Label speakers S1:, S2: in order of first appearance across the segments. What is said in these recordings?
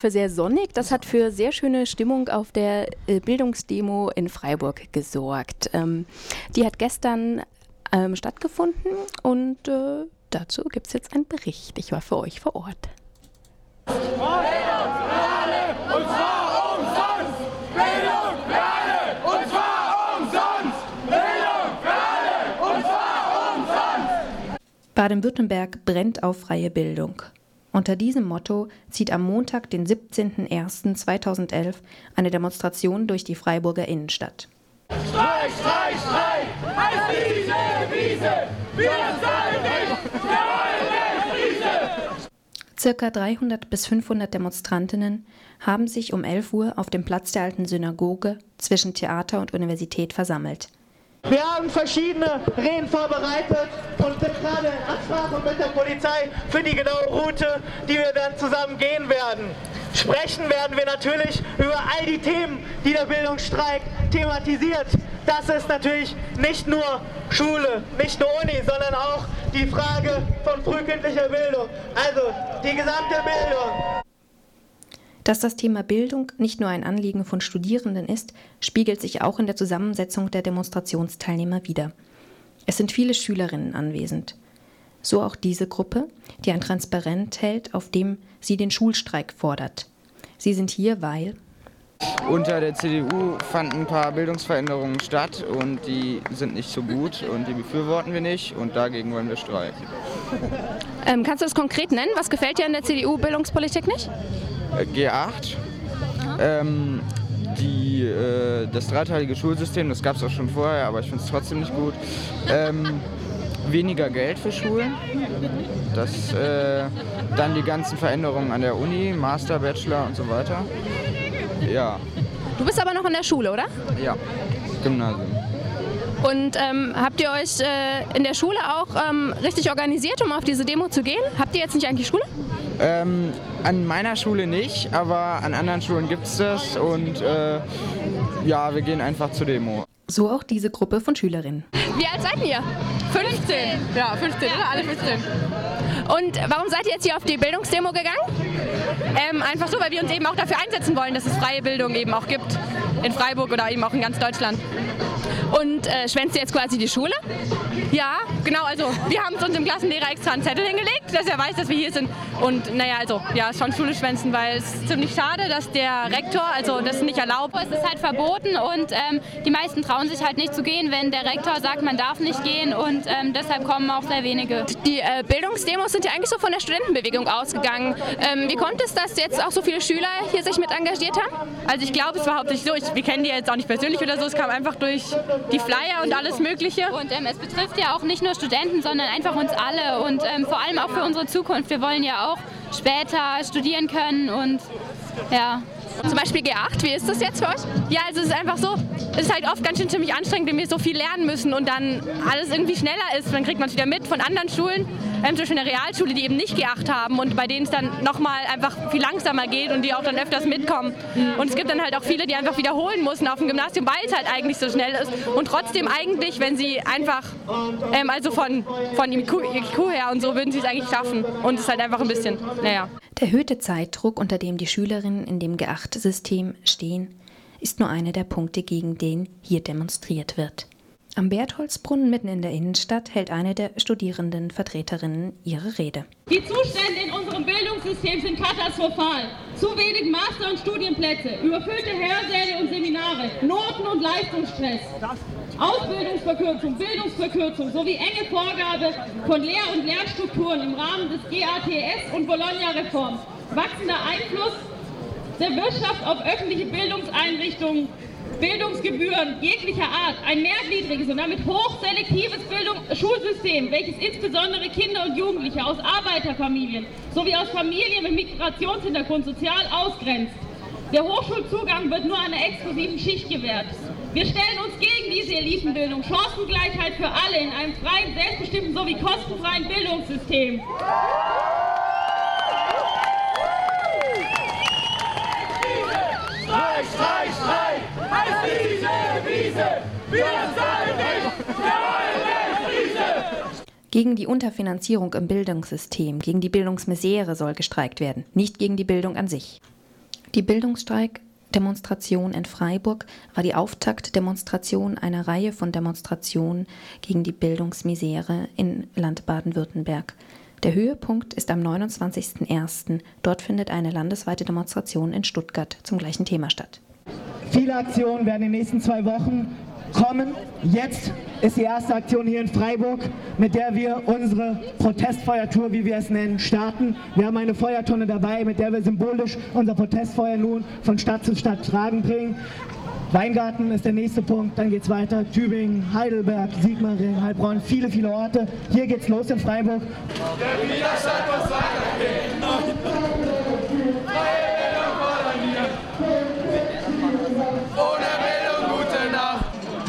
S1: Für sehr sonnig, das hat für sehr schöne Stimmung auf der äh, Bildungsdemo in Freiburg gesorgt. Ähm, die hat gestern ähm, stattgefunden und äh, dazu gibt es jetzt einen Bericht. Ich war für euch vor Ort. Baden-Württemberg brennt auf freie Bildung. Unter diesem Motto zieht am Montag, den 17.01.2011, eine Demonstration durch die Freiburger Innenstadt.
S2: Streik, Streik, Streik! Heißt diese Wiese! Wir zahlen nicht! Wir wollen nicht!
S1: Circa 300 bis 500 Demonstrantinnen haben sich um 11 Uhr auf dem Platz der alten Synagoge zwischen Theater und Universität versammelt.
S3: Wir haben verschiedene Reden vorbereitet und sind gerade in Absprache mit der Polizei für die genaue Route, die wir dann zusammen gehen werden. Sprechen werden wir natürlich über all die Themen, die der Bildungsstreik thematisiert. Das ist natürlich nicht nur Schule, nicht nur Uni, sondern auch die Frage von frühkindlicher Bildung. Also die gesamte Bildung.
S1: Dass das Thema Bildung nicht nur ein Anliegen von Studierenden ist, spiegelt sich auch in der Zusammensetzung der Demonstrationsteilnehmer wider. Es sind viele Schülerinnen anwesend. So auch diese Gruppe, die ein Transparent hält, auf dem sie den Schulstreik fordert. Sie sind hier, weil
S4: unter der CDU fanden ein paar Bildungsveränderungen statt und die sind nicht so gut und die befürworten wir nicht und dagegen wollen wir streiken.
S1: Ähm, kannst du das konkret nennen? Was gefällt dir an der CDU-Bildungspolitik nicht?
S4: G8. Ähm, die, äh, das dreiteilige Schulsystem, das gab es auch schon vorher, aber ich finde es trotzdem nicht gut. Ähm, weniger Geld für Schulen. Das, äh, dann die ganzen Veränderungen an der Uni, Master, Bachelor und so weiter. Ja.
S1: Du bist aber noch in der Schule, oder?
S4: Ja, Gymnasium.
S1: Und ähm, habt ihr euch äh, in der Schule auch ähm, richtig organisiert, um auf diese Demo zu gehen? Habt ihr jetzt nicht eigentlich Schule?
S4: Ähm, an meiner Schule nicht, aber an anderen Schulen gibt es das und äh, ja, wir gehen einfach zur Demo.
S1: So auch diese Gruppe von Schülerinnen.
S5: Wie alt seid ihr? 15. Ja, 15, oder? Alle 15.
S1: Und warum seid ihr jetzt hier auf die Bildungsdemo gegangen?
S5: Ähm, einfach so, weil wir uns eben auch dafür einsetzen wollen, dass es freie Bildung eben auch gibt. In Freiburg oder eben auch in ganz Deutschland.
S1: Und äh, schwänzt ihr jetzt quasi die Schule?
S5: Ja, genau. Also wir haben es uns im Klassenlehrer extra einen Zettel hingelegt, dass er weiß, dass wir hier sind. Und naja, also ja, schon Schule schwänzen, weil es ist ziemlich schade, dass der Rektor also das nicht erlaubt.
S6: Es ist halt verboten und ähm, die meisten trauen sich halt nicht zu gehen, wenn der Rektor sagt, man darf nicht gehen und ähm, deshalb kommen auch sehr wenige.
S1: Die äh, Bildungsdemos sind ja eigentlich so von der Studentenbewegung ausgegangen. Ähm, wie kommt es, dass jetzt auch so viele Schüler hier sich mit engagiert haben?
S5: Also ich glaube, es war hauptsächlich so, ich, wir kennen die jetzt auch nicht persönlich oder so, es kam einfach durch die Flyer und alles Mögliche.
S6: Und ähm, es betrifft ja auch nicht nur Studenten, sondern einfach uns alle und ähm, vor allem auch für unsere Zukunft. Wir wollen ja auch später studieren können und ja.
S1: Zum Beispiel G8, wie ist das jetzt für euch?
S5: Ja, also es ist einfach so, es ist halt oft ganz schön ziemlich anstrengend, wenn wir so viel lernen müssen und dann alles irgendwie schneller ist. Dann kriegt man es wieder mit von anderen Schulen, zum Beispiel eine Realschule, die eben nicht G8 haben und bei denen es dann nochmal einfach viel langsamer geht und die auch dann öfters mitkommen. Und es gibt dann halt auch viele, die einfach wiederholen müssen auf dem Gymnasium, weil es halt eigentlich so schnell ist und trotzdem eigentlich, wenn sie einfach, ähm, also von, von IQ, IQ her und so, würden sie es eigentlich schaffen und es ist halt einfach ein bisschen, naja.
S1: Der erhöhte Zeitdruck, unter dem die Schülerinnen in dem G8-System stehen, ist nur einer der Punkte, gegen den hier demonstriert wird. Am Bertholdsbrunnen mitten in der Innenstadt hält eine der Studierendenvertreterinnen ihre Rede.
S7: Die Zustände in unserem Bildungssystem sind katastrophal. Zu wenig Master- und Studienplätze, überfüllte Hörsäle und Seminare, Noten- und Leistungsstress, Ausbildungsverkürzung, Bildungsverkürzung sowie enge Vorgabe von Lehr- und Lernstrukturen im Rahmen des GATS und Bologna-Reforms, wachsender Einfluss der Wirtschaft auf öffentliche Bildungseinrichtungen, Bildungsgebühren jeglicher Art, ein mehrgliedriges und damit hochselektives Bildung Schulsystem, welches insbesondere Kinder und Jugendliche aus Arbeiterfamilien sowie aus Familien mit Migrationshintergrund sozial ausgrenzt. Der Hochschulzugang wird nur einer exklusiven Schicht gewährt. Wir stellen uns gegen diese Elitenbildung, Chancengleichheit für alle in einem freien, selbstbestimmten sowie kostenfreien Bildungssystem.
S2: Streik, Streik, Streik! Heißt diese Wiese! Wir zahlen nicht! Wir wollen nicht Wiese!
S1: Gegen die Unterfinanzierung im Bildungssystem, gegen die Bildungsmisere soll gestreikt werden, nicht gegen die Bildung an sich. Die Bildungsstreik-Demonstration in Freiburg war die Auftaktdemonstration einer Reihe von Demonstrationen gegen die Bildungsmisere in Land Baden-Württemberg. Der Höhepunkt ist am 29.01. Dort findet eine landesweite Demonstration in Stuttgart zum gleichen Thema statt.
S3: Viele Aktionen werden in den nächsten zwei Wochen kommen. Jetzt ist die erste Aktion hier in Freiburg, mit der wir unsere Protestfeuertour, wie wir es nennen, starten. Wir haben eine Feuertonne dabei, mit der wir symbolisch unser Protestfeuer nun von Stadt zu Stadt tragen bringen. Weingarten ist der nächste Punkt, dann geht es weiter. Tübingen, Heidelberg, Sigmaringen, Heilbronn, viele, viele Orte. Hier geht's los in Freiburg. Der Widerstand muss weitergehen.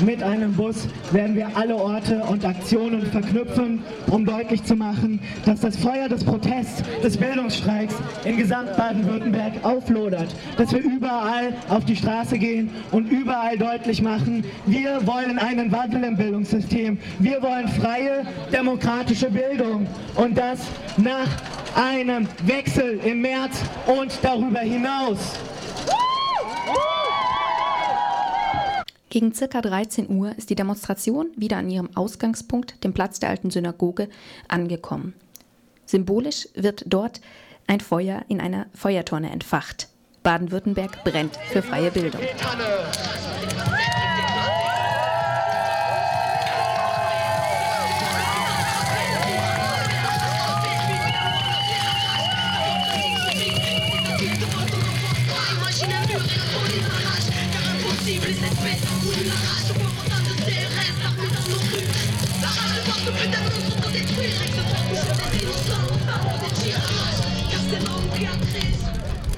S3: Mit einem Bus werden wir alle Orte und Aktionen verknüpfen, um deutlich zu machen, dass das Feuer des Protests, des Bildungsstreiks in gesamt Baden-Württemberg auflodert. Dass wir überall auf die Straße gehen und überall deutlich machen, wir wollen einen Wandel im Bildungssystem. Wir wollen freie, demokratische Bildung. Und das nach einem Wechsel im März und darüber hinaus.
S1: Gegen circa 13 Uhr ist die Demonstration wieder an ihrem Ausgangspunkt, dem Platz der alten Synagoge, angekommen. Symbolisch wird dort ein Feuer in einer Feuertonne entfacht. Baden-Württemberg brennt für freie Bildung.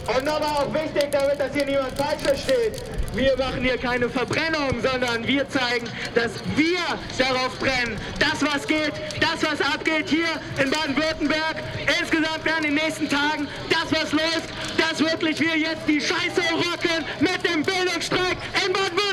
S3: Und nochmal auch wichtig, damit das hier niemand falsch versteht. Wir machen hier keine Verbrennung, sondern wir zeigen, dass wir darauf brennen. Das, was geht, das, was abgeht hier in Baden-Württemberg. Insgesamt werden in den nächsten Tagen das, was läuft, dass wirklich wir jetzt die Scheiße rocken mit dem Bildungsstreik in Baden-Württemberg.